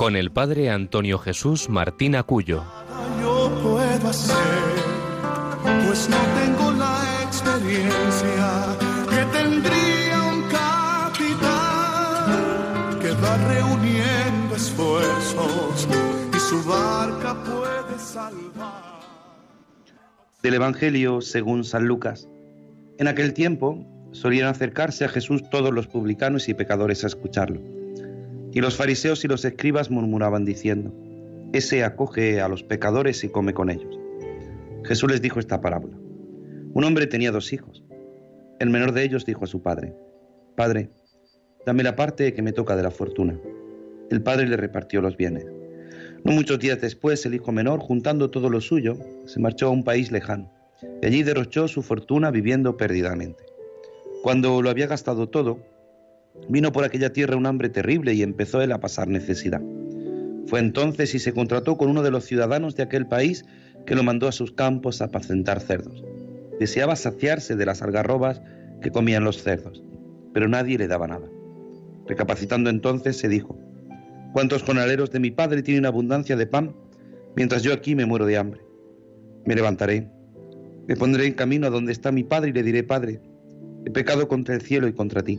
con el padre Antonio Jesús Martín Acuyo. Yo puedo hacer, pues no tengo la experiencia que tendría va reuniendo esfuerzos y su barca puede salvar. Del Evangelio según San Lucas. En aquel tiempo solían acercarse a Jesús todos los publicanos y pecadores a escucharlo. Y los fariseos y los escribas murmuraban diciendo, Ese acoge a los pecadores y come con ellos. Jesús les dijo esta parábola. Un hombre tenía dos hijos. El menor de ellos dijo a su padre, Padre, Dame la parte que me toca de la fortuna. El padre le repartió los bienes. No muchos días después, el hijo menor, juntando todo lo suyo, se marchó a un país lejano. Y allí derrochó su fortuna viviendo perdidamente. Cuando lo había gastado todo, vino por aquella tierra un hambre terrible y empezó él a pasar necesidad. Fue entonces y se contrató con uno de los ciudadanos de aquel país que lo mandó a sus campos a apacentar cerdos. Deseaba saciarse de las algarrobas que comían los cerdos, pero nadie le daba nada. Recapacitando entonces, se dijo, ¿cuántos jornaleros de mi padre tienen abundancia de pan, mientras yo aquí me muero de hambre? Me levantaré, me pondré en camino a donde está mi padre y le diré, Padre, he pecado contra el cielo y contra ti,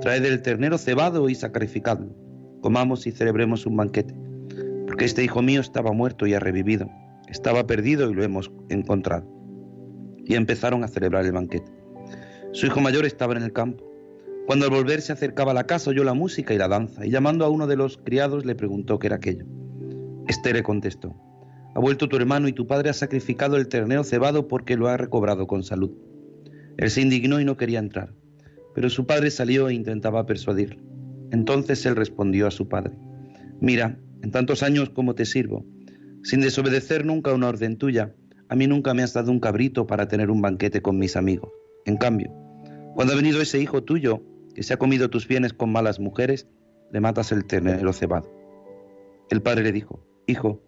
traed el ternero cebado y sacrificadlo, comamos y celebremos un banquete, porque este hijo mío estaba muerto y ha revivido, estaba perdido y lo hemos encontrado. Y empezaron a celebrar el banquete. Su hijo mayor estaba en el campo cuando al volver se acercaba a la casa oyó la música y la danza, y llamando a uno de los criados le preguntó qué era aquello. Este le contestó, ha vuelto tu hermano y tu padre ha sacrificado el ternero cebado porque lo ha recobrado con salud. Él se indignó y no quería entrar, pero su padre salió e intentaba persuadirlo. Entonces él respondió a su padre, mira, en tantos años como te sirvo, sin desobedecer nunca una orden tuya, a mí nunca me has dado un cabrito para tener un banquete con mis amigos. En cambio, cuando ha venido ese hijo tuyo, que se ha comido tus bienes con malas mujeres, le matas el ternero cebado. El padre le dijo, Hijo,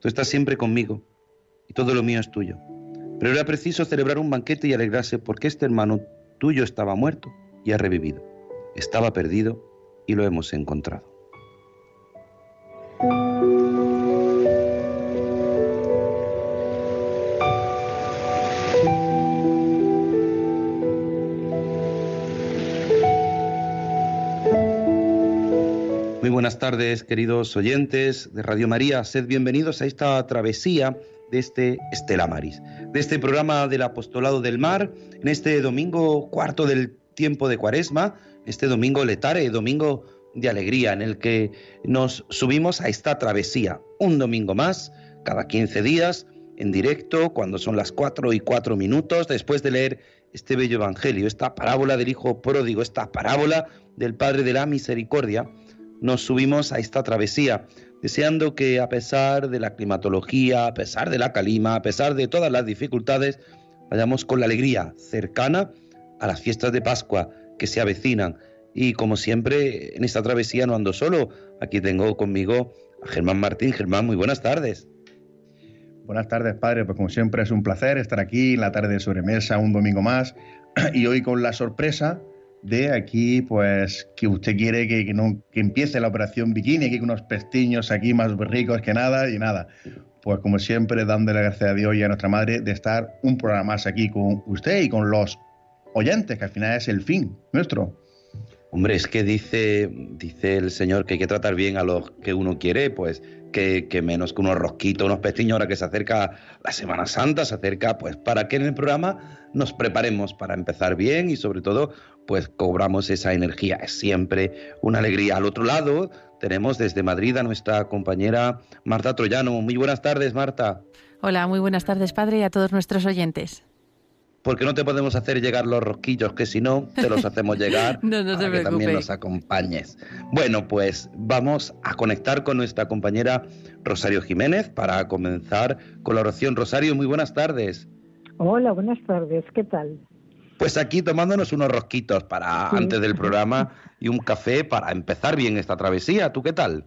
tú estás siempre conmigo y todo lo mío es tuyo. Pero era preciso celebrar un banquete y alegrarse porque este hermano tuyo estaba muerto y ha revivido. Estaba perdido y lo hemos encontrado. buenas tardes, queridos oyentes de Radio María. Sed bienvenidos a esta travesía de este Estela Maris, de este programa del Apostolado del Mar, en este domingo cuarto del tiempo de Cuaresma, este domingo letare, domingo de alegría, en el que nos subimos a esta travesía, un domingo más, cada 15 días, en directo, cuando son las 4 y 4 minutos, después de leer este bello Evangelio, esta parábola del Hijo Pródigo, esta parábola del Padre de la Misericordia, nos subimos a esta travesía, deseando que a pesar de la climatología, a pesar de la calima, a pesar de todas las dificultades, vayamos con la alegría cercana a las fiestas de Pascua que se avecinan. Y como siempre, en esta travesía no ando solo, aquí tengo conmigo a Germán Martín. Germán, muy buenas tardes. Buenas tardes, padre. Pues como siempre es un placer estar aquí en la tarde de sobremesa, un domingo más, y hoy con la sorpresa de aquí, pues, que usted quiere que, que empiece la operación bikini, aquí con unos pestiños aquí más ricos que nada y nada. Pues como siempre, dándole gracias a Dios y a nuestra madre de estar un programa más aquí con usted y con los oyentes, que al final es el fin nuestro. Hombre, es que dice, dice el Señor que hay que tratar bien a los que uno quiere, pues que, que menos que unos rosquitos, unos pestiños, ahora que se acerca la Semana Santa, se acerca, pues para que en el programa nos preparemos para empezar bien y sobre todo, pues cobramos esa energía. Es siempre una alegría. Al otro lado tenemos desde Madrid a nuestra compañera Marta Troyano. Muy buenas tardes, Marta. Hola, muy buenas tardes, padre, y a todos nuestros oyentes porque no te podemos hacer llegar los rosquillos, que si no, te los hacemos llegar no, no para que también nos acompañes. Bueno, pues vamos a conectar con nuestra compañera Rosario Jiménez para comenzar con la oración. Rosario, muy buenas tardes. Hola, buenas tardes, ¿qué tal? Pues aquí tomándonos unos rosquitos para antes del programa y un café para empezar bien esta travesía. ¿Tú qué tal?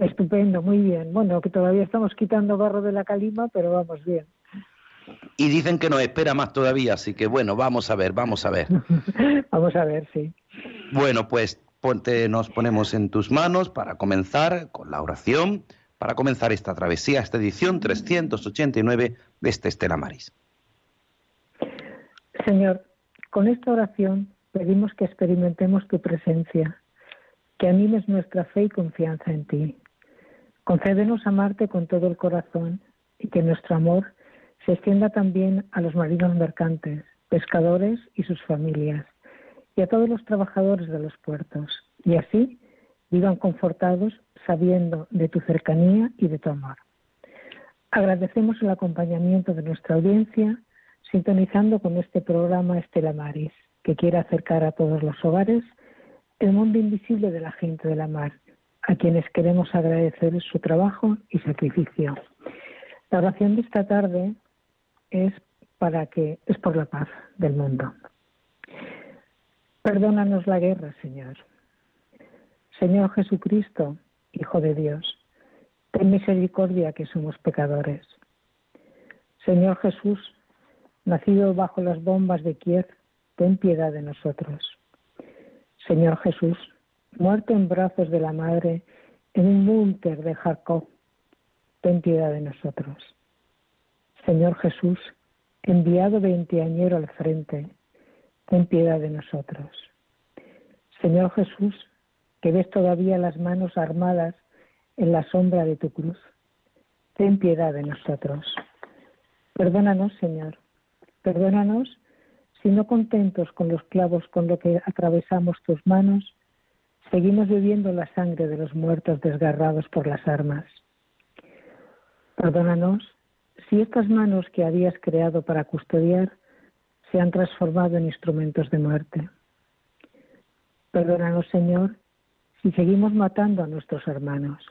Estupendo, muy bien. Bueno, que todavía estamos quitando barro de la calima, pero vamos bien y dicen que nos espera más todavía, así que bueno, vamos a ver, vamos a ver. vamos a ver, sí. Bueno, pues ponte, nos ponemos en tus manos para comenzar con la oración, para comenzar esta travesía, esta edición 389 de este Estela Maris. Señor, con esta oración pedimos que experimentemos tu presencia, que animes nuestra fe y confianza en ti. Concédenos amarte con todo el corazón y que nuestro amor se extienda también a los marinos mercantes, pescadores y sus familias, y a todos los trabajadores de los puertos, y así vivan confortados sabiendo de tu cercanía y de tu amor. Agradecemos el acompañamiento de nuestra audiencia, sintonizando con este programa Estela Maris, que quiere acercar a todos los hogares el mundo invisible de la gente de la mar, a quienes queremos agradecer su trabajo y sacrificio. La oración de esta tarde es para que es por la paz del mundo. Perdónanos la guerra, Señor. Señor Jesucristo, Hijo de Dios, ten misericordia que somos pecadores. Señor Jesús, nacido bajo las bombas de Kiev, ten piedad de nosotros. Señor Jesús, muerto en brazos de la Madre en un búnker de Kharkov, ten piedad de nosotros. Señor Jesús, enviado veinteañero al frente, ten piedad de nosotros. Señor Jesús, que ves todavía las manos armadas en la sombra de tu cruz, ten piedad de nosotros. Perdónanos, Señor, perdónanos si no contentos con los clavos con lo que atravesamos tus manos, seguimos bebiendo la sangre de los muertos desgarrados por las armas. Perdónanos si estas manos que habías creado para custodiar se han transformado en instrumentos de muerte. Perdónanos, Señor, si seguimos matando a nuestros hermanos.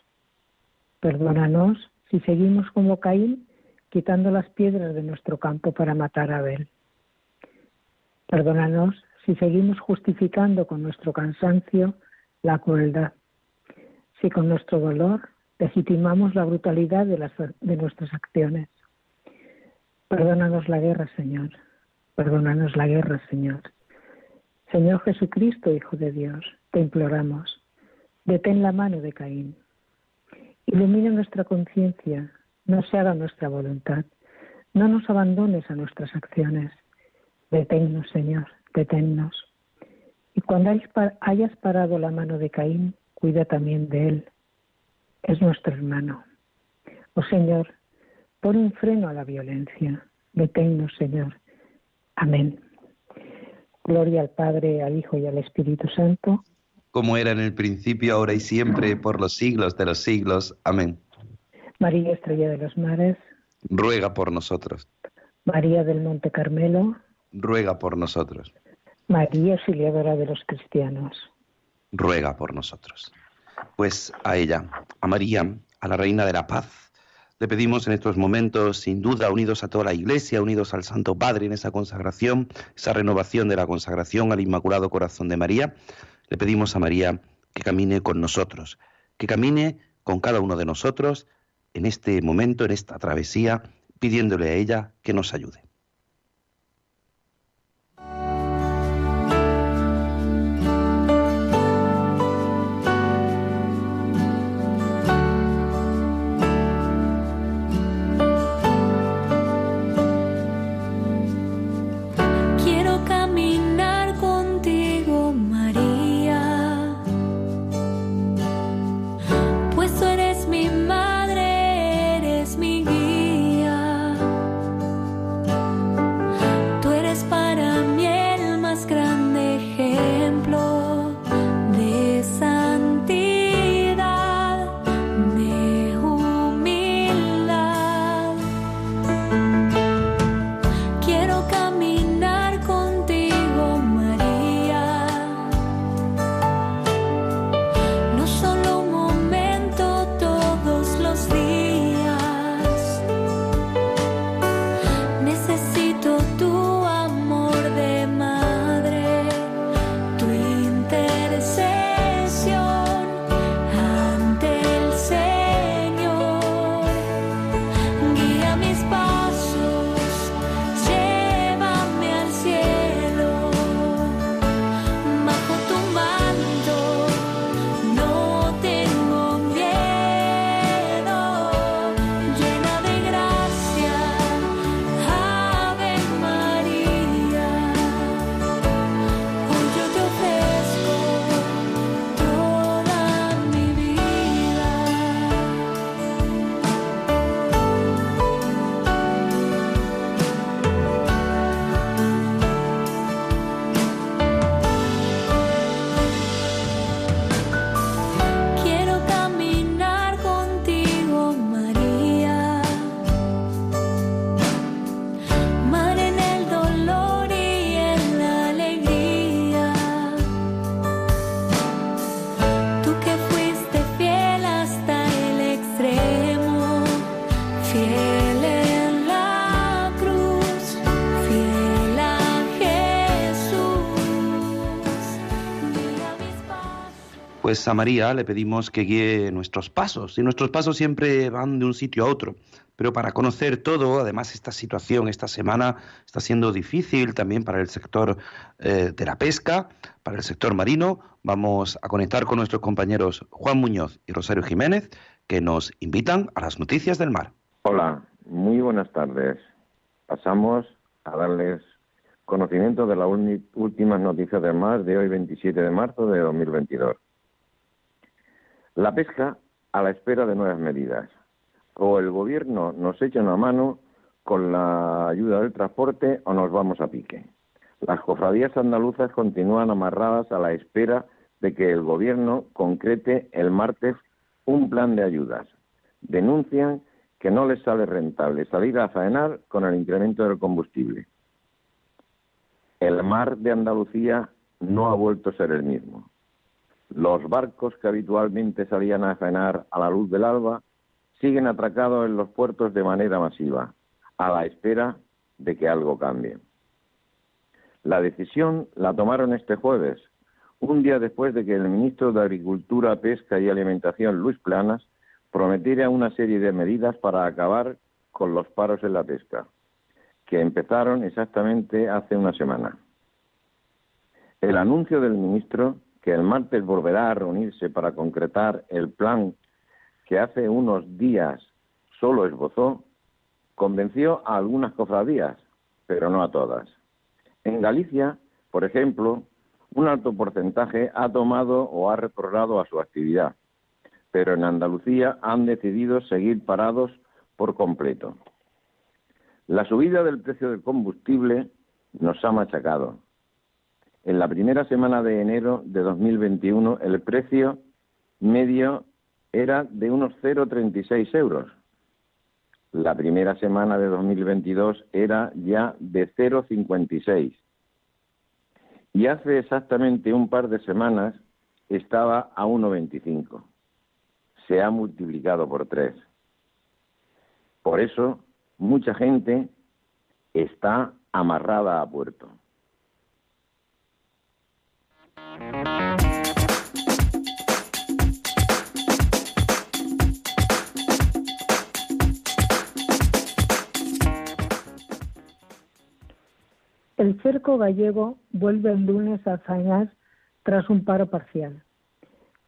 Perdónanos si seguimos como Caín quitando las piedras de nuestro campo para matar a Abel. Perdónanos si seguimos justificando con nuestro cansancio la crueldad, si con nuestro dolor legitimamos la brutalidad de, de nuestras acciones. Perdónanos la guerra, Señor. Perdónanos la guerra, Señor. Señor Jesucristo, Hijo de Dios, te imploramos, detén la mano de Caín. Ilumina nuestra conciencia, no se haga nuestra voluntad. No nos abandones a nuestras acciones. Deténnos, Señor, deténnos. Y cuando hayas parado la mano de Caín, cuida también de él. Es nuestro hermano. Oh Señor, Pon un freno a la violencia. Deténnos, Señor. Amén. Gloria al Padre, al Hijo y al Espíritu Santo. Como era en el principio, ahora y siempre, por los siglos de los siglos. Amén. María Estrella de los Mares. Ruega por nosotros. María del Monte Carmelo. Ruega por nosotros. María Auxiliadora de los Cristianos. Ruega por nosotros. Pues a ella, a María, a la Reina de la Paz, le pedimos en estos momentos, sin duda, unidos a toda la Iglesia, unidos al Santo Padre en esa consagración, esa renovación de la consagración al Inmaculado Corazón de María, le pedimos a María que camine con nosotros, que camine con cada uno de nosotros en este momento, en esta travesía, pidiéndole a ella que nos ayude. Pues María le pedimos que guíe nuestros pasos, y nuestros pasos siempre van de un sitio a otro. Pero para conocer todo, además esta situación esta semana está siendo difícil también para el sector eh, de la pesca, para el sector marino. Vamos a conectar con nuestros compañeros Juan Muñoz y Rosario Jiménez, que nos invitan a las noticias del mar. Hola, muy buenas tardes. Pasamos a darles conocimiento de las últimas noticias del mar de hoy 27 de marzo de 2022. La pesca a la espera de nuevas medidas. O el gobierno nos echa una mano con la ayuda del transporte o nos vamos a pique. Las cofradías andaluzas continúan amarradas a la espera de que el gobierno concrete el martes un plan de ayudas. Denuncian que no les sale rentable salir a faenar con el incremento del combustible. El mar de Andalucía no ha vuelto a ser el mismo. Los barcos que habitualmente salían a faenar a la luz del alba siguen atracados en los puertos de manera masiva, a la espera de que algo cambie. La decisión la tomaron este jueves, un día después de que el ministro de Agricultura, Pesca y Alimentación, Luis Planas, prometiera una serie de medidas para acabar con los paros en la pesca, que empezaron exactamente hace una semana. El anuncio del ministro que el martes volverá a reunirse para concretar el plan que hace unos días solo esbozó, convenció a algunas cofradías, pero no a todas. En Galicia, por ejemplo, un alto porcentaje ha tomado o ha retornado a su actividad, pero en Andalucía han decidido seguir parados por completo. La subida del precio del combustible nos ha machacado, en la primera semana de enero de 2021 el precio medio era de unos 0,36 euros. La primera semana de 2022 era ya de 0,56. Y hace exactamente un par de semanas estaba a 1,25. Se ha multiplicado por tres. Por eso, mucha gente está amarrada a puerto. El cerco gallego vuelve el lunes a faenar tras un paro parcial.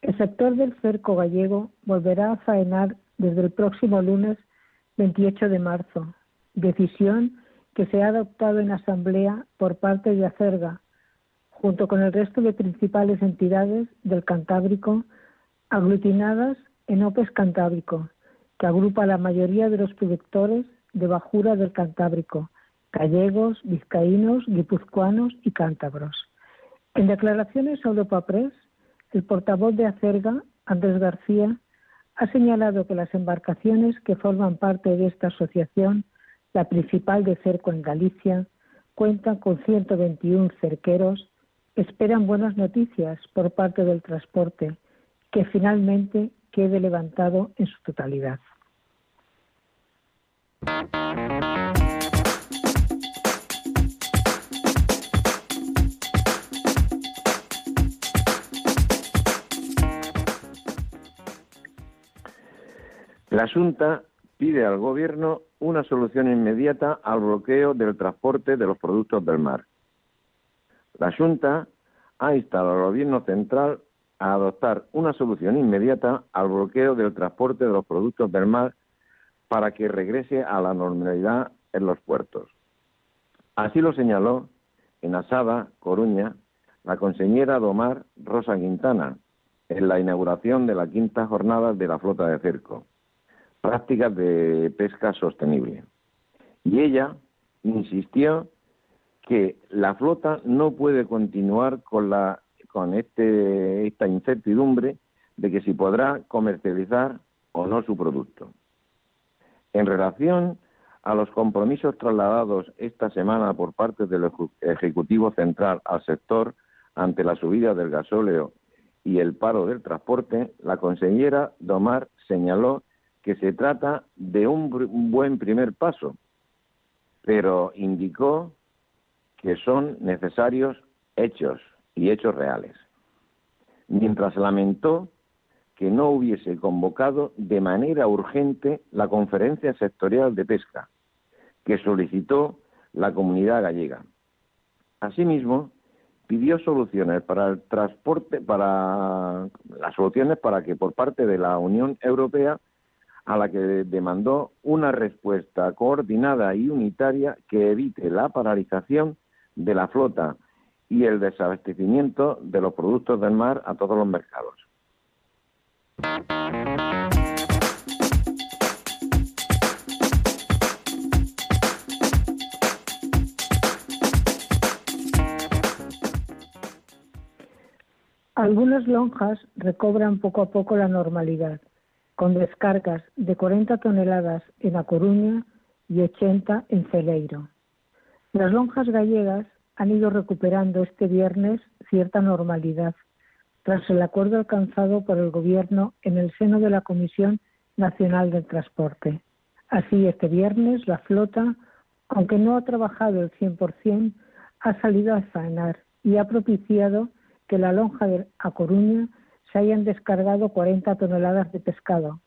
El sector del cerco gallego volverá a faenar desde el próximo lunes 28 de marzo, decisión que se ha adoptado en asamblea por parte de Acerga, junto con el resto de principales entidades del Cantábrico aglutinadas en OPES Cantábrico, que agrupa a la mayoría de los productores de bajura del Cantábrico, gallegos, vizcaínos, guipuzcoanos y cántabros. En declaraciones a Europa Press, el portavoz de Acerga, Andrés García, ha señalado que las embarcaciones que forman parte de esta asociación, la principal de cerco en Galicia, cuentan con 121 cerqueros esperan buenas noticias por parte del transporte, que finalmente quede levantado en su totalidad. La Junta pide al Gobierno una solución inmediata al bloqueo del transporte de los productos del mar. La Junta ha instado al Gobierno central a adoptar una solución inmediata al bloqueo del transporte de los productos del mar para que regrese a la normalidad en los puertos. Así lo señaló en Asada, Coruña, la consejera Domar Rosa Quintana en la inauguración de la quinta jornada de la flota de cerco, prácticas de pesca sostenible. Y ella insistió que la flota no puede continuar con la con este, esta incertidumbre de que si podrá comercializar o no su producto. En relación a los compromisos trasladados esta semana por parte del Ejecutivo Central al sector ante la subida del gasóleo y el paro del transporte, la consejera Domar señaló que se trata de un buen primer paso, pero indicó que son necesarios hechos y hechos reales. mientras lamentó que no hubiese convocado de manera urgente la conferencia sectorial de pesca que solicitó la comunidad gallega. Asimismo, pidió soluciones para el transporte, para las soluciones para que por parte de la Unión Europea, a la que demandó una respuesta coordinada y unitaria que evite la paralización de la flota y el desabastecimiento de los productos del mar a todos los mercados. Algunas lonjas recobran poco a poco la normalidad, con descargas de 40 toneladas en A Coruña y 80 en Celeiro. Las lonjas gallegas han ido recuperando este viernes cierta normalidad tras el acuerdo alcanzado por el Gobierno en el seno de la Comisión Nacional del Transporte. Así, este viernes la flota, aunque no ha trabajado el 100%, ha salido a faenar y ha propiciado que la lonja de A Coruña se hayan descargado 40 toneladas de pescado,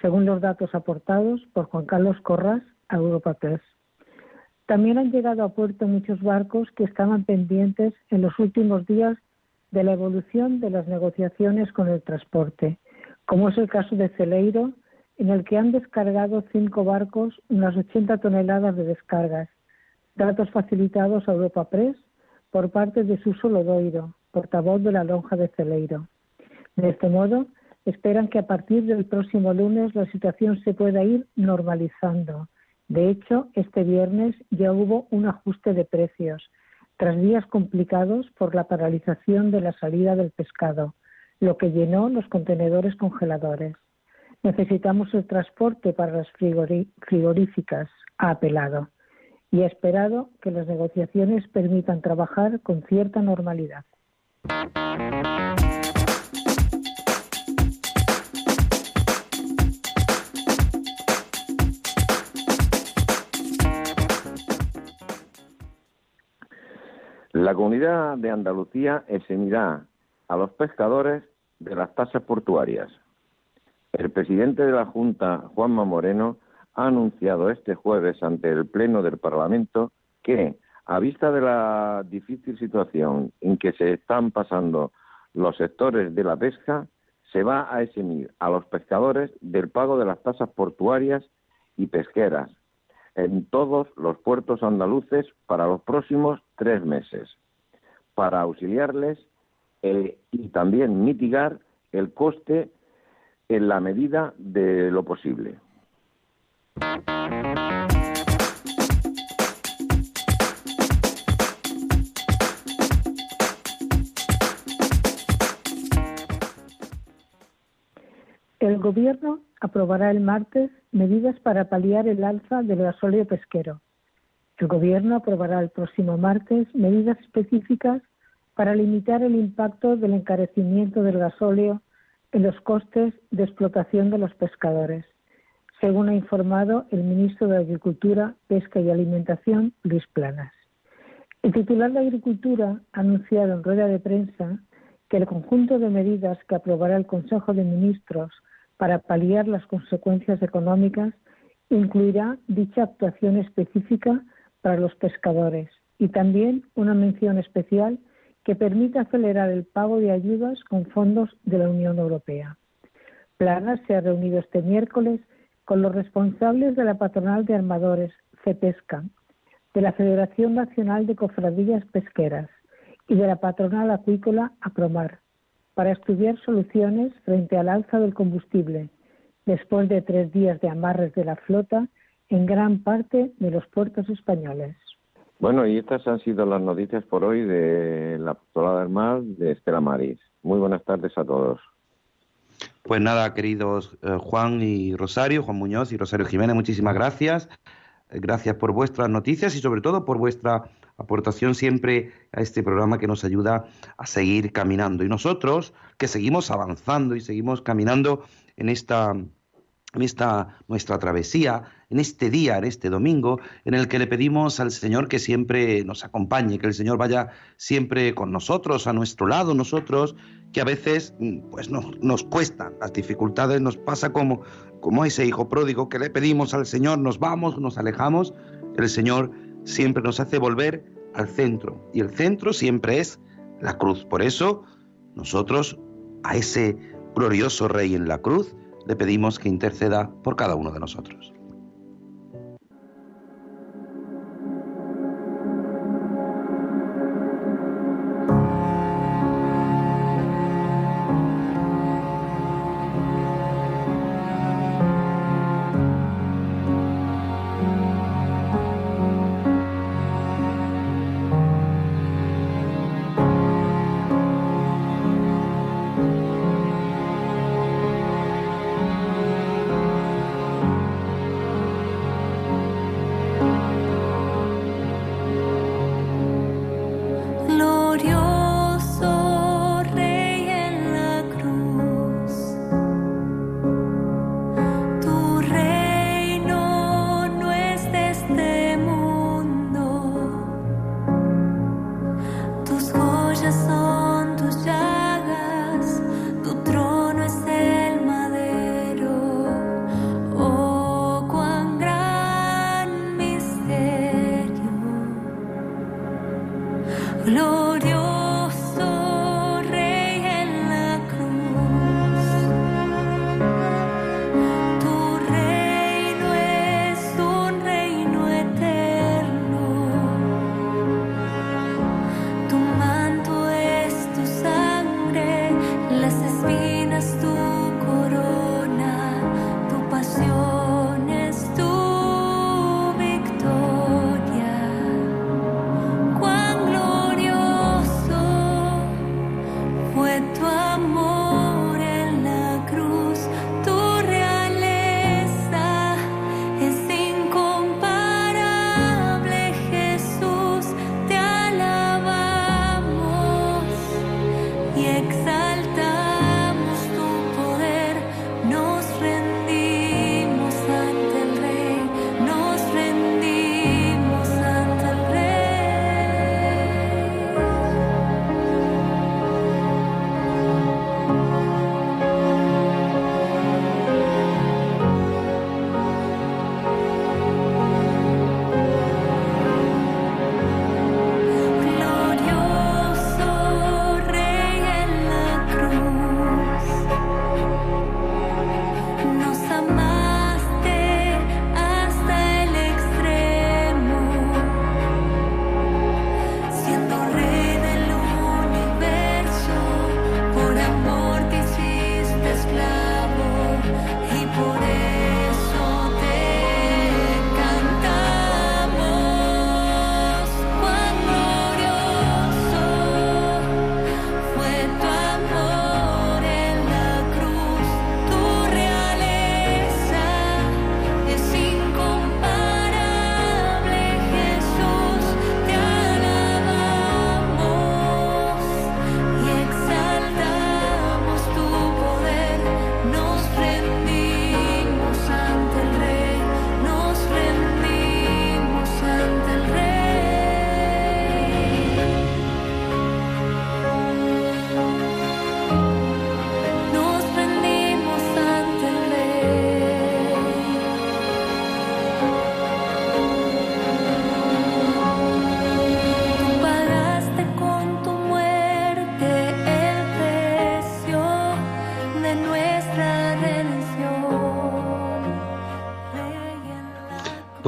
según los datos aportados por Juan Carlos Corras a Europa Press. También han llegado a puerto muchos barcos que estaban pendientes en los últimos días de la evolución de las negociaciones con el transporte, como es el caso de Celeiro, en el que han descargado cinco barcos unas 80 toneladas de descargas, datos facilitados a Europa Press por parte de Suso Lodoiro, portavoz de la lonja de Celeiro. De este modo, esperan que a partir del próximo lunes la situación se pueda ir normalizando. De hecho, este viernes ya hubo un ajuste de precios, tras días complicados por la paralización de la salida del pescado, lo que llenó los contenedores congeladores. Necesitamos el transporte para las frigoríficas, ha apelado, y ha esperado que las negociaciones permitan trabajar con cierta normalidad. La comunidad de Andalucía exenirá a los pescadores de las tasas portuarias. El presidente de la Junta, Juanma Moreno, ha anunciado este jueves ante el Pleno del Parlamento que a vista de la difícil situación en que se están pasando los sectores de la pesca, se va a eximir a los pescadores del pago de las tasas portuarias y pesqueras en todos los puertos andaluces para los próximos tres meses, para auxiliarles eh, y también mitigar el coste en la medida de lo posible. El Gobierno aprobará el martes medidas para paliar el alza del gasóleo pesquero. El Gobierno aprobará el próximo martes medidas específicas para limitar el impacto del encarecimiento del gasóleo en los costes de explotación de los pescadores, según ha informado el ministro de Agricultura, Pesca y Alimentación, Luis Planas. El titular de Agricultura ha anunciado en rueda de prensa que el conjunto de medidas que aprobará el Consejo de Ministros para paliar las consecuencias económicas incluirá dicha actuación específica para los pescadores y también una mención especial que permita acelerar el pago de ayudas con fondos de la Unión Europea. Planas se ha reunido este miércoles con los responsables de la patronal de armadores, CEPESCA, de la Federación Nacional de Cofradías Pesqueras y de la patronal acuícola APROMAR para estudiar soluciones frente al alza del combustible, después de tres días de amarres de la flota en gran parte de los puertos españoles. Bueno, y estas han sido las noticias por hoy de la Pastorada del Mar de Estela Maris. Muy buenas tardes a todos. Pues nada, queridos eh, Juan y Rosario, Juan Muñoz y Rosario Jiménez, muchísimas gracias. Gracias por vuestras noticias y sobre todo por vuestra aportación siempre a este programa que nos ayuda a seguir caminando. Y nosotros que seguimos avanzando y seguimos caminando en esta, en esta nuestra travesía, en este día, en este domingo, en el que le pedimos al Señor que siempre nos acompañe, que el Señor vaya siempre con nosotros, a nuestro lado, nosotros, que a veces mm, pues nos, cuestan, las dificultades nos pasa como, como ese hijo pródigo que le pedimos al Señor, nos vamos, nos alejamos, el Señor siempre nos hace volver al centro y el centro siempre es la cruz. Por eso nosotros a ese glorioso Rey en la cruz le pedimos que interceda por cada uno de nosotros.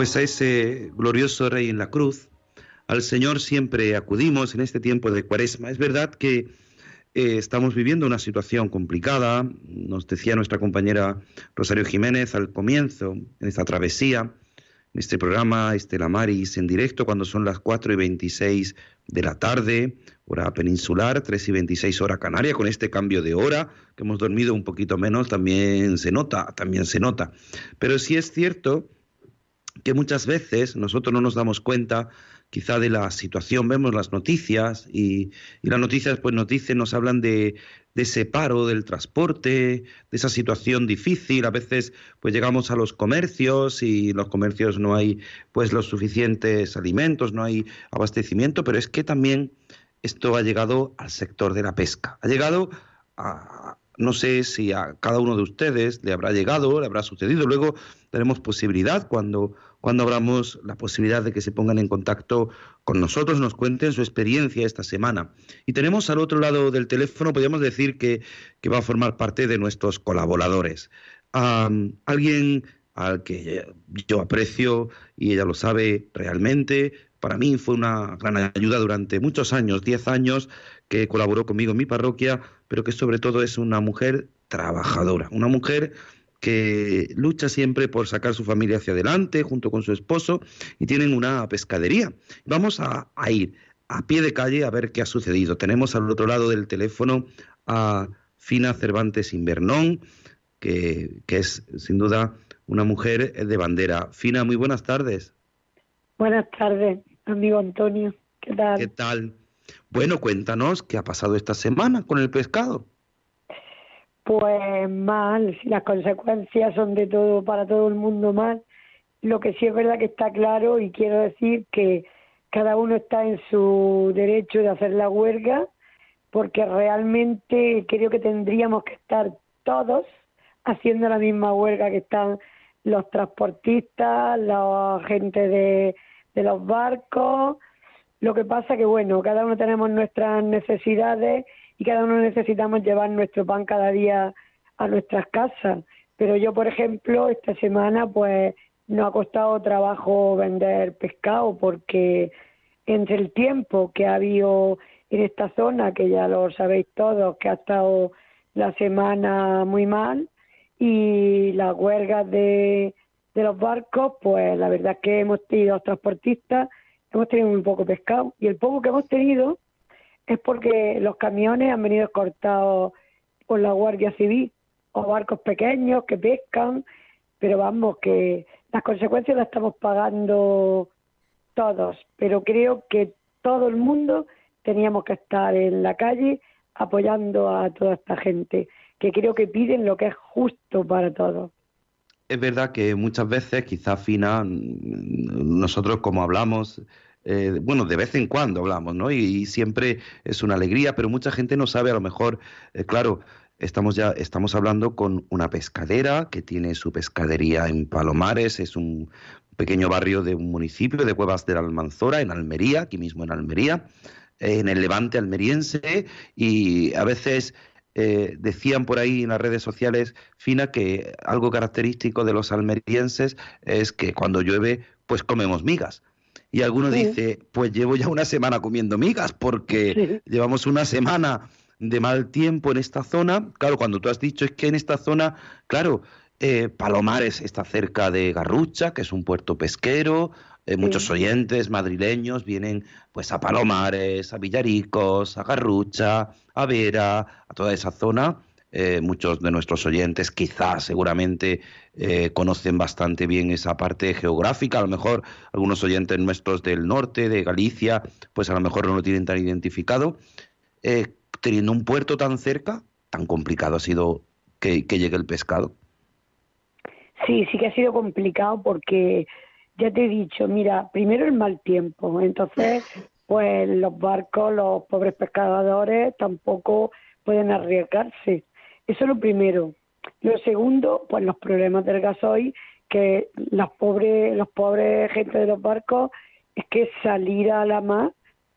Pues a ese glorioso Rey en la cruz, al Señor siempre acudimos en este tiempo de cuaresma. Es verdad que eh, estamos viviendo una situación complicada, nos decía nuestra compañera Rosario Jiménez al comienzo, en esta travesía, en este programa Estela Maris en directo, cuando son las 4 y 26 de la tarde, hora peninsular, 3 y 26 hora canaria, con este cambio de hora, que hemos dormido un poquito menos, también se nota, también se nota. Pero sí es cierto que muchas veces nosotros no nos damos cuenta quizá de la situación, vemos las noticias y, las noticias pues nos dicen, nos hablan de, de, ese paro del transporte, de esa situación difícil, a veces pues llegamos a los comercios y los comercios no hay pues los suficientes alimentos, no hay abastecimiento, pero es que también esto ha llegado al sector de la pesca, ha llegado no sé si a cada uno de ustedes le habrá llegado, le habrá sucedido. Luego tenemos posibilidad cuando, cuando abramos la posibilidad de que se pongan en contacto con nosotros, nos cuenten su experiencia esta semana. Y tenemos al otro lado del teléfono, podríamos decir que, va a formar parte de nuestros colaboradores. alguien al que yo aprecio y ella lo sabe realmente. Para mí fue una gran ayuda durante muchos años, 10 años, que colaboró conmigo en mi parroquia, pero que sobre todo es una mujer trabajadora, una mujer que lucha siempre por sacar su familia hacia adelante junto con su esposo y tienen una pescadería. Vamos a, ir a pie de calle a ver qué ha sucedido. Tenemos al otro lado del teléfono a Fina Cervantes Invernón, que, que es sin duda una mujer de bandera. Fina, muy buenas tardes. Buenas tardes, amigo Antonio. ¿Qué tal? ¿Qué tal? Bueno, cuéntanos qué ha pasado esta semana con el pescado. Pues mal, si las consecuencias son de todo para todo el mundo mal. Lo que sí es verdad que está claro y quiero decir que cada uno está en su derecho de hacer la huelga, porque realmente creo que tendríamos que estar todos haciendo la misma huelga que están los transportistas, la gente de, de los barcos. Lo que pasa que, bueno, cada uno tenemos nuestras necesidades y cada uno necesitamos llevar nuestro pan cada día a nuestras casas. Pero yo, por ejemplo, esta semana, pues, no ha costado trabajo vender pescado porque entre el tiempo que ha habido en esta zona, que ya lo sabéis todos, que ha estado la semana muy mal, y las huelgas de, de los barcos, pues la verdad es que hemos tenido los transportistas, hemos tenido muy poco pescado y el poco que hemos tenido es porque los camiones han venido cortados por la Guardia Civil o barcos pequeños que pescan, pero vamos, que las consecuencias las estamos pagando todos, pero creo que todo el mundo teníamos que estar en la calle apoyando a toda esta gente que creo que piden lo que es justo para todos. Es verdad que muchas veces, quizás Fina, nosotros como hablamos, eh, bueno, de vez en cuando hablamos, ¿no? Y, siempre es una alegría, pero mucha gente no sabe, a lo mejor, eh, claro, estamos ya, estamos hablando con una pescadera que tiene su pescadería en Palomares, es un pequeño barrio de un municipio de Cuevas de la Almanzora, en Almería, aquí mismo en Almería, en el levante almeriense, y a veces eh, decían por ahí en las redes sociales, Fina, que algo característico de los almerienses es que cuando llueve, pues comemos migas. Y alguno dice, pues llevo ya una semana comiendo migas porque llevamos una semana de mal tiempo en esta zona. Claro, cuando tú has dicho es que en esta zona, claro, eh, Palomares está cerca de Garrucha, que es un puerto pesquero, eh, muchos oyentes madrileños vienen pues a Palomares, a Villaricos, a Garrucha, a Vera, a toda esa zona. Eh, muchos de nuestros oyentes quizás seguramente eh, conocen bastante bien esa parte geográfica, a lo mejor algunos oyentes nuestros del norte, de Galicia, pues a lo mejor no lo tienen tan identificado. teniendo un puerto tan cerca, tan complicado ha sido que, que llegue el pescado. Sí, sí que ha sido complicado porque ya te he dicho, mira, primero el mal tiempo, entonces pues los barcos, los pobres pescadores tampoco pueden arriesgarse. Eso es lo primero. Lo segundo, pues los problemas del gasoil, que las pobres, los pobres gente de los barcos, es que salir a la mar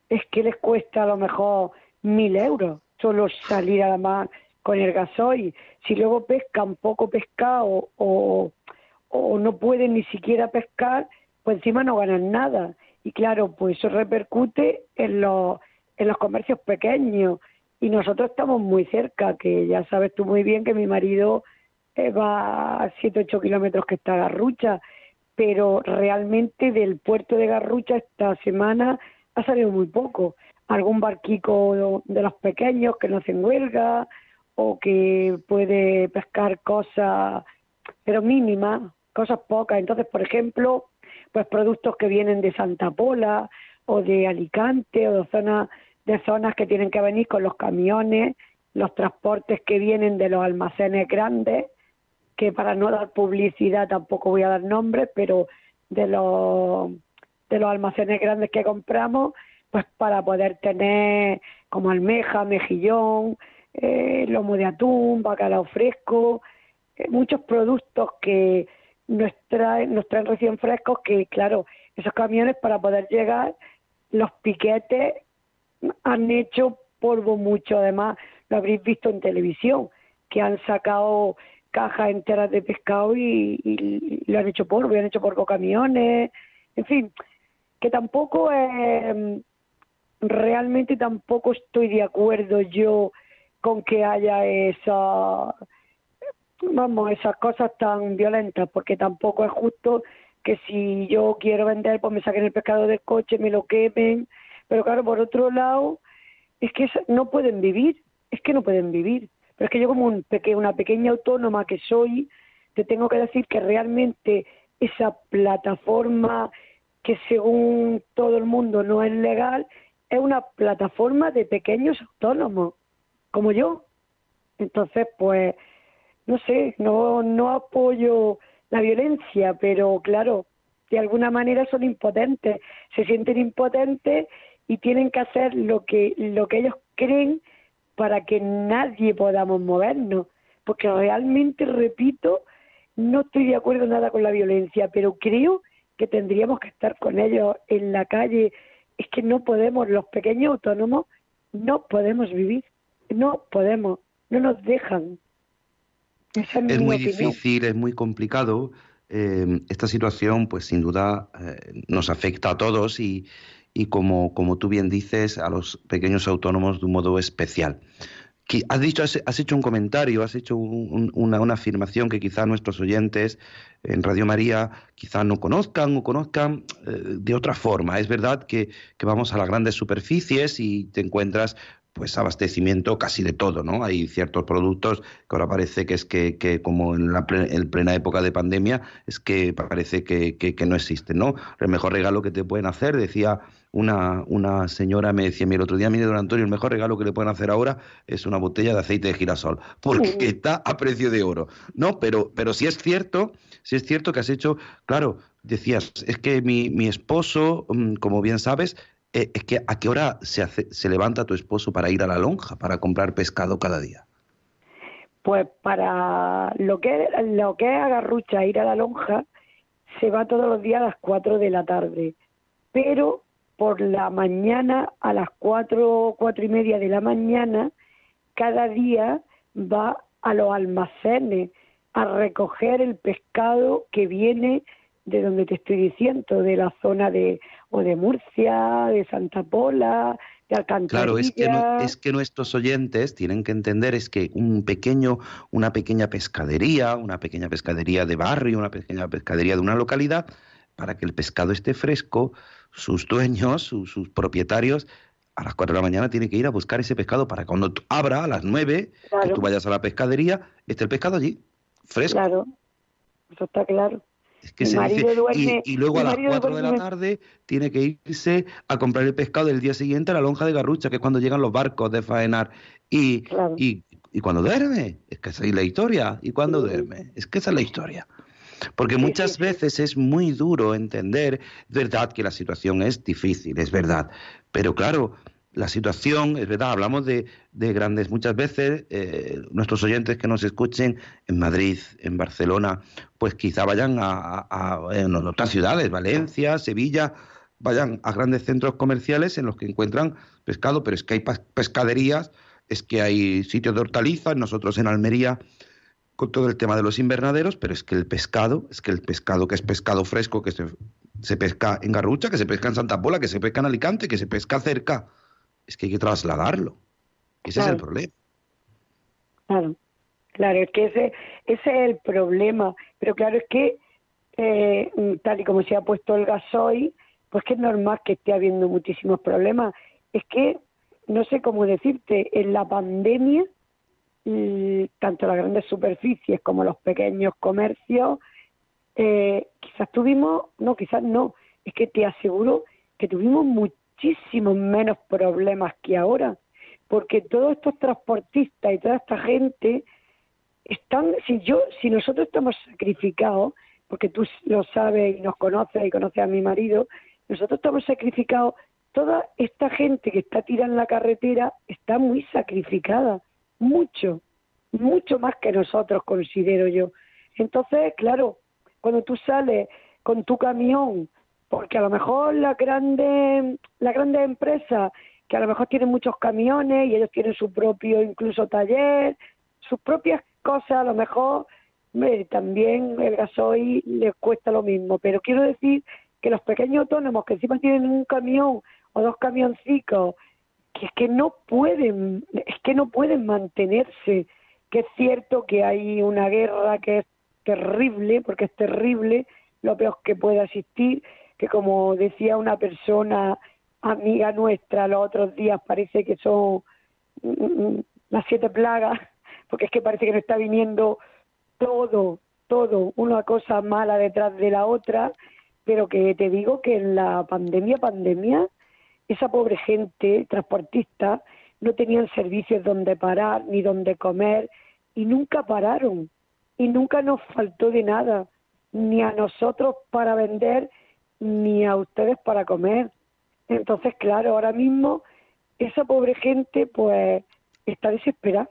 es que les cuesta a lo mejor mil euros solo salir a la mar con el gasoil. Si luego pescan poco pescado o o no pueden ni siquiera pescar, pues encima no ganan nada. Y claro, pues eso repercute en los, en los comercios pequeños. Y nosotros estamos muy cerca, que ya sabes tú muy bien que mi marido eh, va a 7, 8 kilómetros que está Garrucha, pero realmente del puerto de Garrucha esta semana ha salido muy poco. Algún barquico de los pequeños que no hacen huelga o que puede pescar cosas, pero mínimas, cosas pocas. Entonces, por ejemplo, pues productos que vienen de Santa Pola o de Alicante o de zonas de zonas que tienen que venir con los camiones, los transportes que vienen de los almacenes grandes, que para no dar publicidad tampoco voy a dar nombres, pero de los de los almacenes grandes que compramos, pues para poder tener como almeja, mejillón, eh, lomo de atún, bacalao fresco, eh, muchos productos que nos traen, nos traen recién frescos que, claro, esos camiones para poder llegar, los piquetes han hecho polvo mucho, además lo habréis visto en televisión, que han sacado cajas enteras de pescado y, lo han hecho polvo, y han hecho polvo camiones, en fin, que tampoco eh, realmente tampoco estoy de acuerdo yo con que haya esa vamos esas cosas tan violentas porque tampoco es justo que si yo quiero vender pues me saquen el pescado del coche me lo quemen pero claro por otro lado es que no pueden vivir es que no pueden vivir pero es que yo como un una pequeña autónoma que soy te tengo que decir que realmente esa plataforma que según todo el mundo no es legal es una plataforma de pequeños autónomos, como yo. Entonces, pues, no sé, no, no apoyo la violencia, pero claro, de alguna manera son impotentes, se sienten impotentes y tienen que hacer lo que, lo que ellos creen para que nadie podamos movernos. Porque realmente, repito, no estoy de acuerdo nada con la violencia, pero creo que tendríamos que estar con ellos en la calle es que no podemos, los pequeños autónomos no podemos vivir, no podemos, no nos dejan. es, muy difícil, es muy complicado. Eh, esta situación, pues sin duda, eh, nos afecta a todos y, y como, como tú bien dices, a los pequeños autónomos de un modo especial has dicho, has, hecho un comentario, has hecho una, afirmación que quizá nuestros oyentes en Radio María quizá no conozcan o conozcan eh, de otra forma. Es verdad que, vamos a las grandes superficies y te encuentras pues abastecimiento casi de todo, ¿no? Hay ciertos productos que ahora parece que es que, como en la plena, época de pandemia, es que parece que, que, no existen, ¿no? El mejor regalo que te pueden hacer, decía una, una señora me decía, mira, el otro día, mire, don Antonio, el mejor regalo que le pueden hacer ahora es una botella de aceite de girasol, porque está a precio de oro. No, pero, pero sí es cierto, sí es cierto que has hecho, claro, decías, es que mi, mi esposo, mm, como bien sabes, eh, es que a qué hora se, hace, se levanta tu esposo para ir a la lonja, para comprar pescado cada día. Pues para lo que, lo que es agarrucha, ir a la lonja, se va todos los días a las 4 de la tarde. Pero por la mañana a las cuatro, cuatro y media de la mañana, cada día va a los almacenes a recoger el pescado que viene de donde te estoy diciendo, de la zona de o de Murcia, de Santa Pola, de Alcantarilla. Claro, es que, es que nuestros oyentes tienen que entender es que un pequeño, una pequeña pescadería, una pequeña pescadería de barrio, una pequeña pescadería de una localidad, para que el pescado esté fresco, sus dueños, sus, propietarios, a las 4 de la mañana tienen que ir a buscar ese pescado para cuando abra a las 9, que tú vayas a la pescadería, esté el pescado allí, fresco. Claro, eso está claro. Es que se dice, y, luego a las 4 de la tarde tiene que irse a comprar el pescado del día siguiente a la lonja de Garrucha, que es cuando llegan los barcos de faenar. Y, y, y cuando duerme, es que esa es la historia. ¿Y cuando duerme? Es que esa es la historia. Porque muchas veces es muy duro entender, es verdad que la situación es difícil, es verdad, pero claro, la situación, es verdad, hablamos de, grandes, muchas veces eh, nuestros oyentes que nos escuchen en Madrid, en Barcelona, pues quizá vayan a, otras ciudades, Valencia, Sevilla, vayan a grandes centros comerciales en los que encuentran pescado, pero es que hay pescaderías, es que hay sitios de hortalizas, nosotros en Almería con todo el tema de los invernaderos, pero es que el pescado, es que el pescado que es pescado fresco, que se, pesca en Garrucha, que se pesca en Santa Pola, que se pesca en Alicante, que se pesca cerca, es que hay que trasladarlo. Ese es el problema. Claro, claro, es que ese, ese es el problema. Pero claro, es que eh, tal y como se ha puesto el gasoil, pues que es normal que esté habiendo muchísimos problemas. Es que, no sé cómo decirte, en la pandemia y tanto las grandes superficies como los pequeños comercios, eh, quizás tuvimos, no, quizás no, es que te aseguro que tuvimos muchísimos menos problemas que ahora, porque todos estos transportistas y toda esta gente están, si yo, si nosotros estamos sacrificados, porque tú lo sabes y nos conoces y conoces a mi marido, nosotros estamos sacrificados, toda esta gente que está tirada en la carretera está muy sacrificada mucho, mucho más que nosotros, considero yo. Entonces, claro, cuando tú sales con tu camión, porque a lo mejor la grande, la grande empresa que a lo mejor tienen muchos camiones y ellos tienen su propio incluso taller, sus propias cosas, a lo mejor también el gasoil les cuesta lo mismo, pero quiero decir que los pequeños autónomos que encima tienen un camión o dos camioncitos que es que no pueden, es que no pueden mantenerse, que es cierto que hay una guerra que es terrible, porque es terrible lo peor que puede asistir, que como decía una persona amiga nuestra los otros días, parece que son las siete plagas, porque es que parece que no está viniendo todo, todo, una cosa mala detrás de la otra, pero que te digo que en la pandemia, pandemia, esa pobre gente transportista no tenían servicios donde parar ni donde comer y nunca pararon. Y nunca nos faltó de nada, ni a nosotros para vender ni a ustedes para comer. Entonces, claro, ahora mismo esa pobre gente pues está desesperada.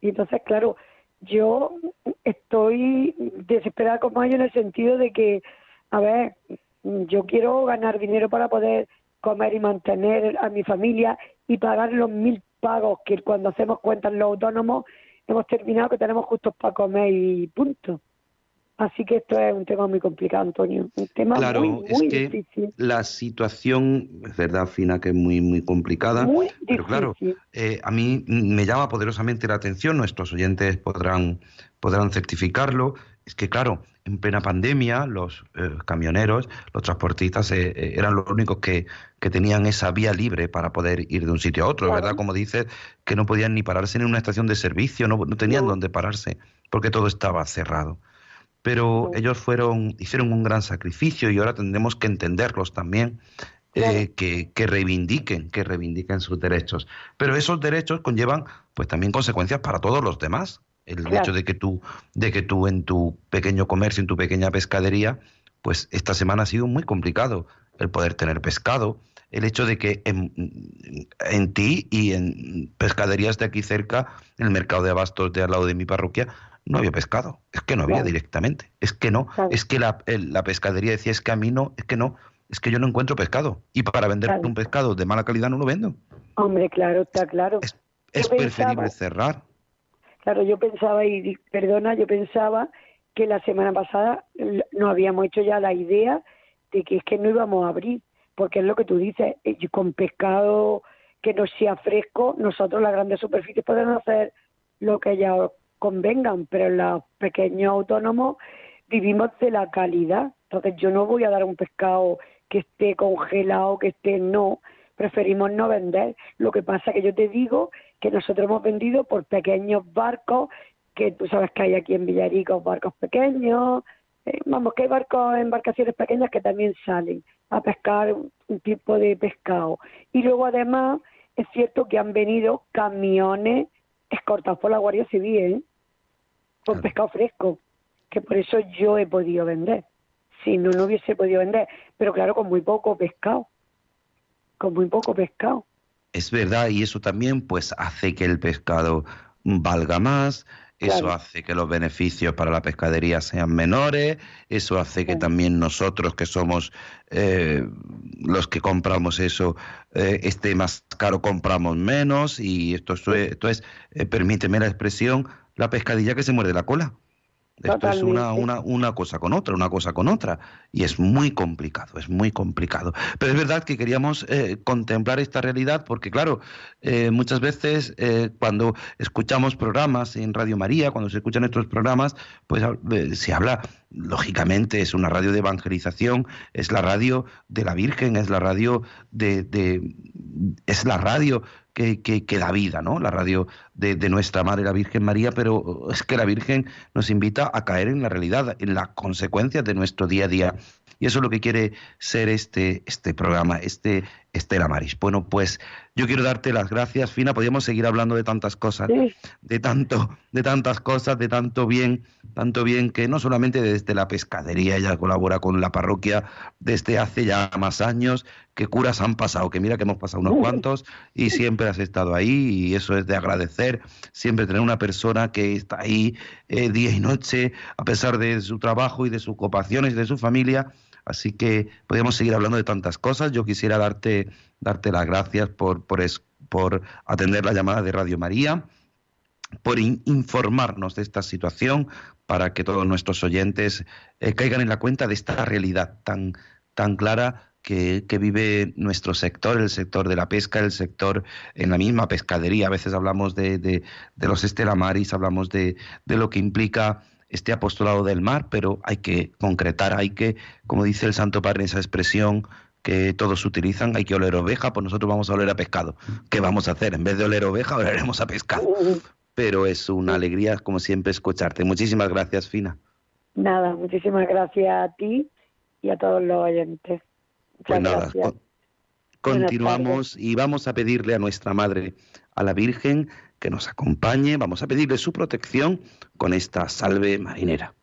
Y entonces, claro, yo estoy desesperada como ellos en el sentido de que, a ver, yo quiero ganar dinero para poder comer y mantener a mi familia y pagar los mil pagos que cuando hacemos cuentas los autónomos hemos terminado que tenemos justos para comer y punto. Así que esto es un tema muy complicado, Antonio. Un tema claro, muy, muy es que difícil. la situación, es verdad, Fina, que es muy, muy complicada. Muy pero claro, difícil. eh, a mí me llama poderosamente la atención, nuestros oyentes podrán, podrán certificarlo. Es que, claro, en plena pandemia, los eh, camioneros, los transportistas eh, eh, eran los únicos que, que tenían esa vía libre para poder ir de un sitio a otro, Claro. ¿verdad? Como dices, que no podían ni pararse en una estación de servicio, no, no tenían No. dónde pararse, porque todo estaba cerrado pero Sí. ellos fueron hicieron un gran sacrificio y ahora tendremos que entenderlos también eh, que, que reivindiquen que reivindiquen sus derechos pero esos derechos conllevan pues también consecuencias para todos los demás el Claro. hecho de que tú de que tú en tu pequeño comercio en tu pequeña pescadería pues esta semana ha sido muy complicado el poder tener pescado el hecho de que en, en ti y en pescaderías de aquí cerca, en el mercado de abastos de al lado de mi parroquia, no había pescado. Es que no había Claro. directamente. Es que no. Claro. Es que la, la pescadería decía, es que a mí no, es que no. Es que yo no encuentro pescado. Y para vender Claro. un pescado de mala calidad no lo vendo. Hombre, claro, está claro. Es, pensaba- preferible cerrar. Claro, yo pensaba, y perdona, yo pensaba que la semana pasada nos habíamos hecho ya la idea de que es que no íbamos a abrir, porque es lo que tú dices, eh, con pescado que no sea fresco, nosotros las grandes superficies podemos hacer lo que ellas convengan, pero los pequeños autónomos vivimos de la calidad. Entonces yo no voy a dar un pescado que esté congelado, que esté no, preferimos no vender. Lo que pasa que yo te digo que nosotros hemos vendido por pequeños barcos, que tú sabes que hay aquí en Villarico barcos pequeños, eh, vamos, que hay barcos, embarcaciones pequeñas que también salen a pescar un, un tipo de pescado. Y luego además es cierto que han venido camiones escortados por la Guardia Civil, ¿eh? Claro. pescado fresco, que por eso yo he podido vender. Si no, no hubiese podido vender, pero claro, con muy poco pescado, con muy poco pescado. Es verdad, y eso también pues hace que el pescado valga más, eso Claro. hace que los beneficios para la pescadería sean menores, eso hace que también nosotros que somos eh, los que compramos eso eh, esté más caro, compramos menos y esto, es- esto es, eh, permíteme la expresión, la pescadilla que se muerde la cola. Esto es una, una, una cosa con otra, una cosa con otra. Y es muy complicado, es muy complicado. Pero es verdad que queríamos eh, contemplar esta realidad porque, claro, eh, muchas veces eh, cuando escuchamos programas en Radio María, cuando se escuchan estos programas, pues eh, se habla, lógicamente, es una radio de evangelización, es la radio de la Virgen, es la radio de... de- es la radio que, que, que da vida, ¿no? La radio de, de nuestra Madre, la Virgen María, pero es que la Virgen nos invita a caer en la realidad, en las consecuencias de nuestro día a día. Y eso es lo que quiere ser este, este programa, este, Estela Maris. Bueno, pues yo quiero darte las gracias, Fina. Podríamos seguir hablando de tantas cosas, de tanto, de tantas cosas, de tanto bien, tanto bien que no solamente desde la pescadería, ella colabora con la parroquia desde hace ya más años, que curas han pasado, que mira que hemos pasado unos cuantos y siempre has estado ahí y eso es de agradecer, siempre tener una persona que está ahí eh, día y noche, a pesar de su trabajo y de sus ocupaciones y de su familia, Así que podríamos seguir hablando de tantas cosas. Yo quisiera darte, darte las gracias por, por, por atender la llamada de Radio María, por informarnos de esta situación, para que todos nuestros oyentes eh, caigan en la cuenta de esta realidad tan, tan clara que, que, vive nuestro sector, el sector de la pesca, el sector en la misma pescadería. A veces hablamos de, de, de los estelamaris, hablamos de, de lo que implica este apostolado del mar, pero hay que concretar, hay que, como dice el Santo Padre en esa expresión que todos utilizan, hay que oler oveja, pues nosotros vamos a oler a pescado. ¿Qué vamos a hacer? En vez de oler oveja, oleremos a pescado. Pero es una alegría, como siempre, escucharte. Muchísimas gracias, Fina. Nada, muchísimas gracias a ti y a todos los oyentes. pues nada, continuamos y vamos a pedirle a nuestra Madre, a la Virgen, que nos acompañe. Vamos a pedirle su protección con esta salve marinera.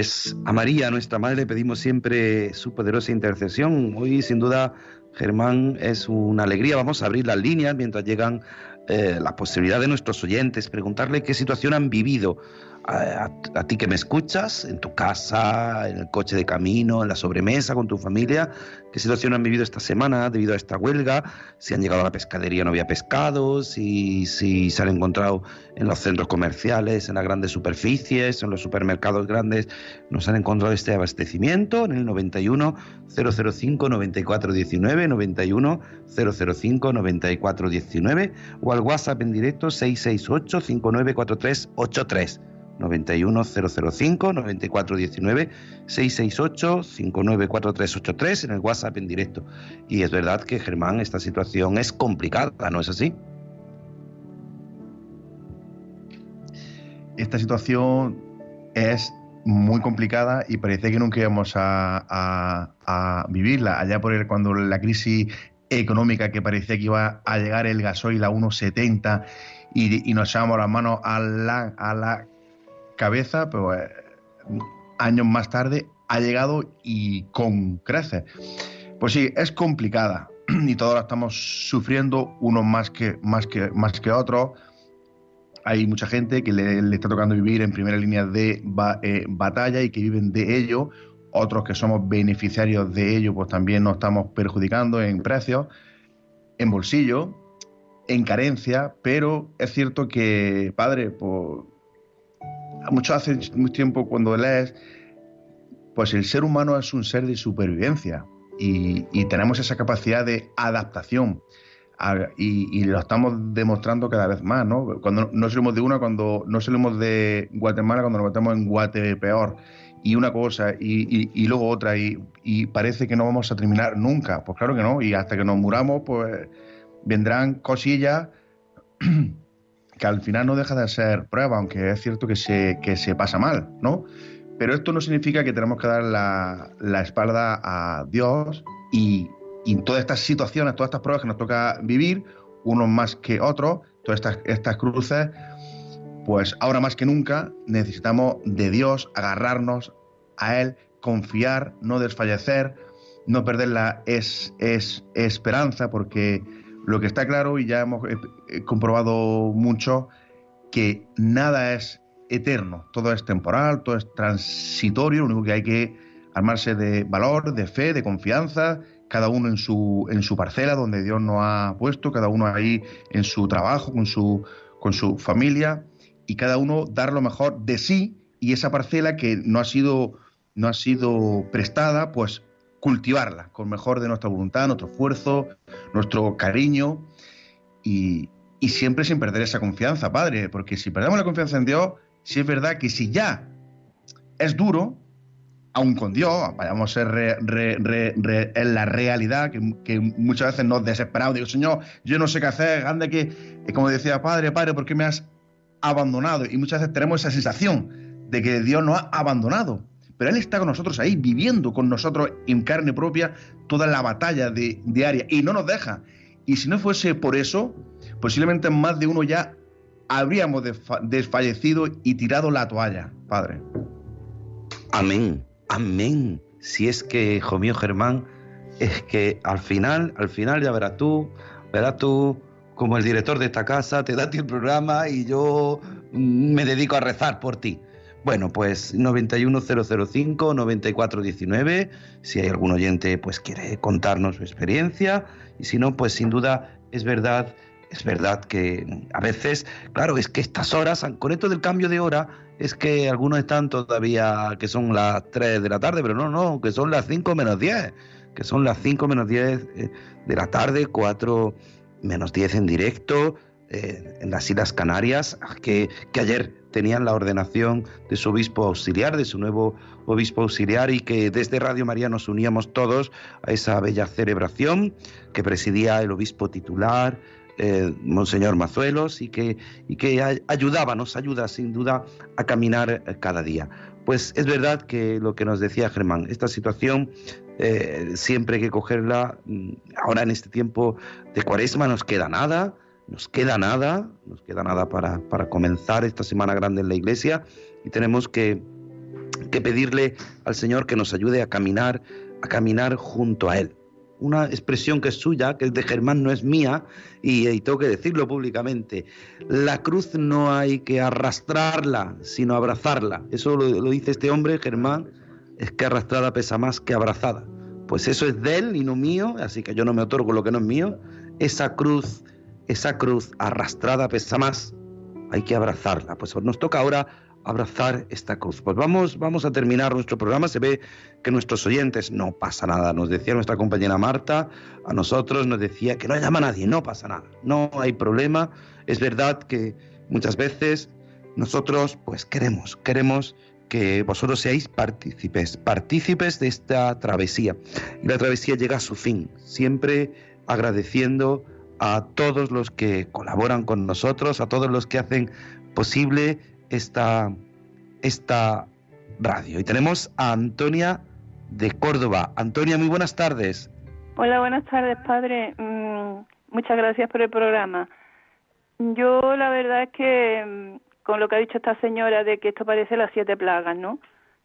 Pues a María, nuestra Madre, le pedimos siempre su poderosa intercesión. Hoy, sin duda, Germán, es una alegría. Vamos a abrir las líneas mientras llegan eh, la posibilidad de nuestros oyentes, preguntarle qué situación han vivido a, ti que me escuchas, en tu casa, en el coche de camino, en la sobremesa con tu familia, qué situación han vivido esta semana debido a esta huelga, si han llegado a la pescadería no había pescado, si, si se han encontrado en los centros comerciales, en las grandes superficies, en los supermercados grandes, nos han encontrado este abastecimiento en el 91 005 9419, 91 005 9419 o al WhatsApp en directo 668 594383. 91005 9419 668 594383 en el WhatsApp en directo. Y es verdad que Germán, esta situación es complicada, ¿no es así? Esta situación es muy complicada y parece que nunca íbamos a, vivirla. Allá por el, cuando la crisis económica que parecía que iba a llegar el gasoil a 1,70 y, y nos echábamos las manos a la, a la cabeza, pero eh, años más tarde ha llegado y con creces. Pues sí, es complicada y todos la estamos sufriendo, unos más que, más que, más que otros. Hay mucha gente que le, está tocando vivir en primera línea de eh, batalla y que viven de ello. Otros que somos beneficiarios de ello, pues también nos estamos perjudicando en precios, en bolsillo, en carencia. Pero es cierto que, padre, pues, mucho hace mucho tiempo cuando lees, pues el ser humano es un ser de supervivencia y, tenemos esa capacidad de adaptación. y, lo estamos demostrando cada vez más, ¿no? Cuando no salimos de una, cuando no salimos de Guatemala, cuando nos metemos en Guate peor, y una cosa, y, luego otra, y, parece que no vamos a terminar nunca. Pues claro que no, y hasta que nos muramos, pues vendrán cosillas que al final no deja de ser prueba, aunque es cierto que se, que se pasa mal, ¿no? Pero esto no significa que tenemos que dar la, espalda a Dios y, en todas estas situaciones, todas estas pruebas que nos toca vivir, unos más que otros, todas estas, estas cruces, pues ahora más que nunca necesitamos de Dios, agarrarnos a Él, confiar, no desfallecer, no perder la es, es, esperanza, porque lo que está claro y ya hemos comprobado mucho, que nada es eterno, todo es temporal, todo es transitorio, lo único que hay que armarse de valor, de fe, de confianza, cada uno en su, en su parcela donde Dios nos ha puesto, cada uno ahí en su trabajo, con su, con su familia, y cada uno dar lo mejor de sí. Y esa parcela que no ha sido, no ha sido prestada, pues cultivarla con mejor de nuestra voluntad, nuestro esfuerzo, nuestro cariño y, y siempre sin perder esa confianza, Padre, porque si perdemos la confianza en Dios, si es verdad que si ya es duro, aún con Dios, vayamos a ser en la realidad, que, muchas veces nos desesperamos, digo, Señor, yo no sé qué hacer, anda que, como decía, Padre, Padre, ¿por qué me has abandonado? Y muchas veces tenemos esa sensación de que Dios nos ha abandonado, pero Él está con nosotros ahí, viviendo con nosotros en carne propia toda la batalla diaria y no nos deja. Y si no fuese por eso, posiblemente más de uno ya habríamos desfallecido y tirado la toalla, Padre. Amén, amén. Si es que, hijo mío Germán, es que al final, al final ya verás tú, verás tú como el director de esta casa, te da ti el programa y yo mm, me dedico a rezar por ti. Bueno, pues 91005-9419, si hay algún oyente pues quiere contarnos su experiencia y si no, pues sin duda es verdad es verdad que a veces, claro, es que estas horas, con esto del cambio de hora, es que algunos están todavía que son las 3 de la tarde, pero no, no, que son las 5 menos 10, que son las 5 menos 10 eh, de la tarde, 4 menos 10 en directo, eh, en las Islas Canarias, que, que ayer tenían la ordenación de su obispo auxiliar, de su nuevo obispo auxiliar, y que desde Radio María nos uníamos todos a esa bella celebración que presidía el obispo titular, eh, Monseñor Mazuelos y que, y que ayudaba, nos ayuda sin duda a caminar eh, cada día. Pues es verdad que lo que nos decía Germán, esta situación eh, siempre hay que cogerla, mm, ahora en este tiempo de cuaresma nos queda nada, nos queda nada, nos queda nada para, para comenzar esta semana grande en la iglesia y tenemos que, que pedirle al Señor que nos ayude a caminar, a caminar junto a Él una expresión que es suya, que es de Germán, no es mía, y, tengo que decirlo públicamente. La cruz no hay que arrastrarla, sino abrazarla. Eso lo, lo dice este hombre, Germán, es que arrastrada pesa más que abrazada. Pues eso es de él y no mío, así que yo no me otorgo lo que no es mío. Esa cruz, esa cruz arrastrada pesa más, hay que abrazarla. Pues nos toca ahora abrazar esta cruz. Pues vamos, vamos a terminar nuestro programa. Se ve que nuestros oyentes no pasa nada. Nos decía nuestra compañera Marta, a nosotros nos decía que no llama a nadie, no pasa nada, no hay problema. Es verdad que muchas veces nosotros pues queremos, queremos que vosotros seáis partícipes, partícipes de esta travesía. Y la travesía llega a su fin, siempre agradeciendo a todos los que colaboran con nosotros, a todos los que hacen posible esta, esta radio. Y tenemos a Antonia de Córdoba. Antonia, muy buenas tardes. Hola, buenas tardes, padre. Mm, muchas gracias por el programa. Yo la verdad es que mm, con lo que ha dicho esta señora de que esto parece las siete plagas, ¿no?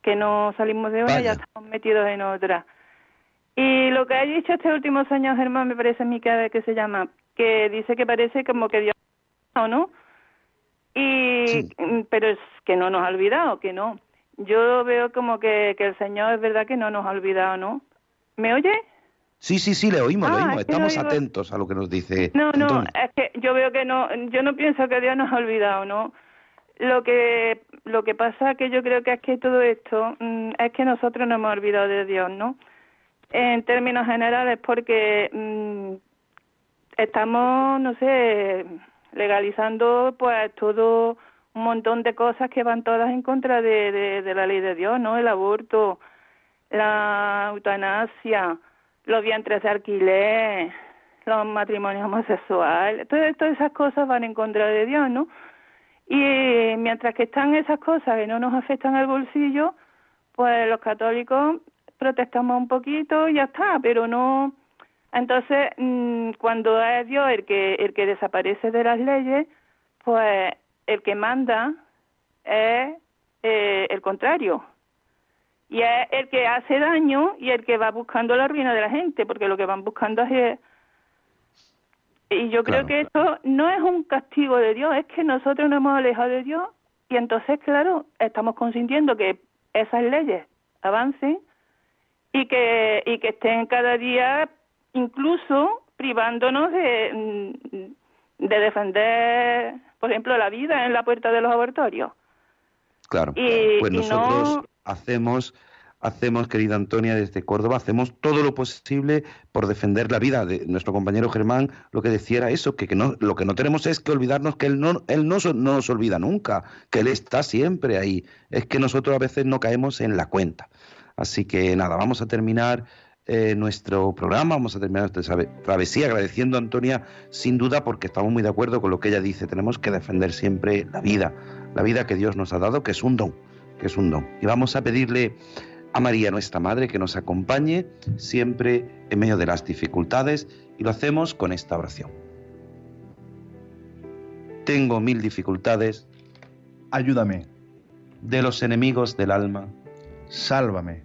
que no salimos de una, ya estamos metidos en otra. Y lo que ha dicho este último años, Germán, me parece a mí que, que se llama, que dice que parece como que Dios no, y pero es que no nos ha olvidado, que no. Yo veo como que, que el Señor es verdad que no nos ha olvidado, ¿no? ¿Me oye? Sí, sí, sí, le oímos, le ah, oímos. Estamos atentos a lo que nos dice. No, no, es que yo veo que no, yo no pienso que Dios nos ha olvidado, ¿no? Lo que, lo que pasa que yo creo que es que todo esto mm, es que nosotros no hemos olvidado de Dios, ¿no? En términos generales, porque mm, estamos, no sé, legalizando pues todo un montón de cosas que van todas en contra de, de la ley de Dios, ¿no? El aborto, la eutanasia, los vientres de alquiler, los matrimonios homosexuales, todas, todas esas cosas van en contra de Dios, ¿no? Y mientras que están esas cosas que no nos afectan al bolsillo, pues los católicos protestamos un poquito y ya está, pero no. Entonces, mm, cuando es Dios el que el que desaparece de las leyes, pues el que manda es eh, el contrario, y es el que hace daño y el que va buscando la ruina de la gente, porque lo que van buscando es... Y yo creo que esto no es un castigo de Dios, es que nosotros nos hemos alejado de Dios y entonces, claro, estamos consintiendo que esas leyes avancen y que, y que estén cada día incluso privándonos de, de defender, por ejemplo, la vida en la puerta de los abortorios. Claro, y, pues nosotros hacemos, hacemos, querida Antonia, desde Córdoba, hacemos todo lo posible por defender la vida de nuestro compañero Germán. Lo que decía era eso, que, no, lo que no tenemos es que olvidarnos que él no, él no, no nos olvida nunca, que él está siempre ahí. Es que nosotros a veces no caemos en la cuenta. Así que nada, vamos a terminar eh, nuestro programa, vamos a terminar nuestra travesía agradeciendo a Antonia sin duda porque estamos muy de acuerdo con lo que ella dice, tenemos que defender siempre la vida, la vida que Dios nos ha dado, que es un don que es un don. Y vamos a pedirle a María, nuestra Madre, que nos acompañe siempre en medio de las dificultades y lo hacemos con esta oración. Tengo mil dificultades. Ayúdame. De los enemigos del alma. Sálvame.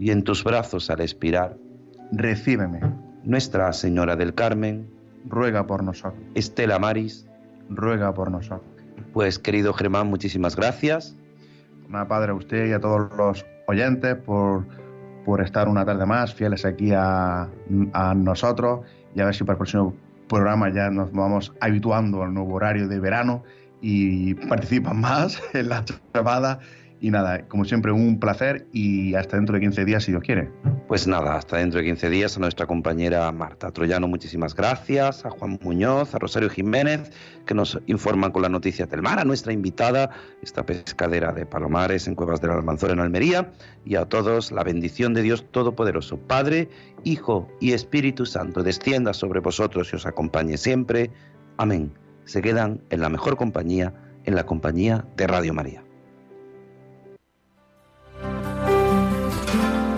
Y en tus brazos al expirar. Recíbeme. Nuestra Señora del Carmen. Ruega por nosotros. Estela Maris. Ruega por nosotros. Pues querido Germán, muchísimas gracias Nada, Padre, a usted y a todos los oyentes por, por estar una tarde más fieles aquí a, a, nosotros y a ver si para el próximo programa ya nos vamos habituando al nuevo horario de verano y participan más en la llamada y nada, como siempre, un placer y hasta dentro de 15 días, si Dios quiere. Pues nada, hasta dentro de 15 días a nuestra compañera Marta Troyano, muchísimas gracias, a Juan Muñoz, a Rosario Jiménez, que nos informan con las noticias del mar, a nuestra invitada, esta pescadera de Palomares en Cuevas del Almanzor en Almería, y a todos la bendición de Dios Todopoderoso, Padre, Hijo y Espíritu Santo, descienda sobre vosotros y os acompañe siempre. Amén. Se quedan en la mejor compañía, en la compañía de Radio María.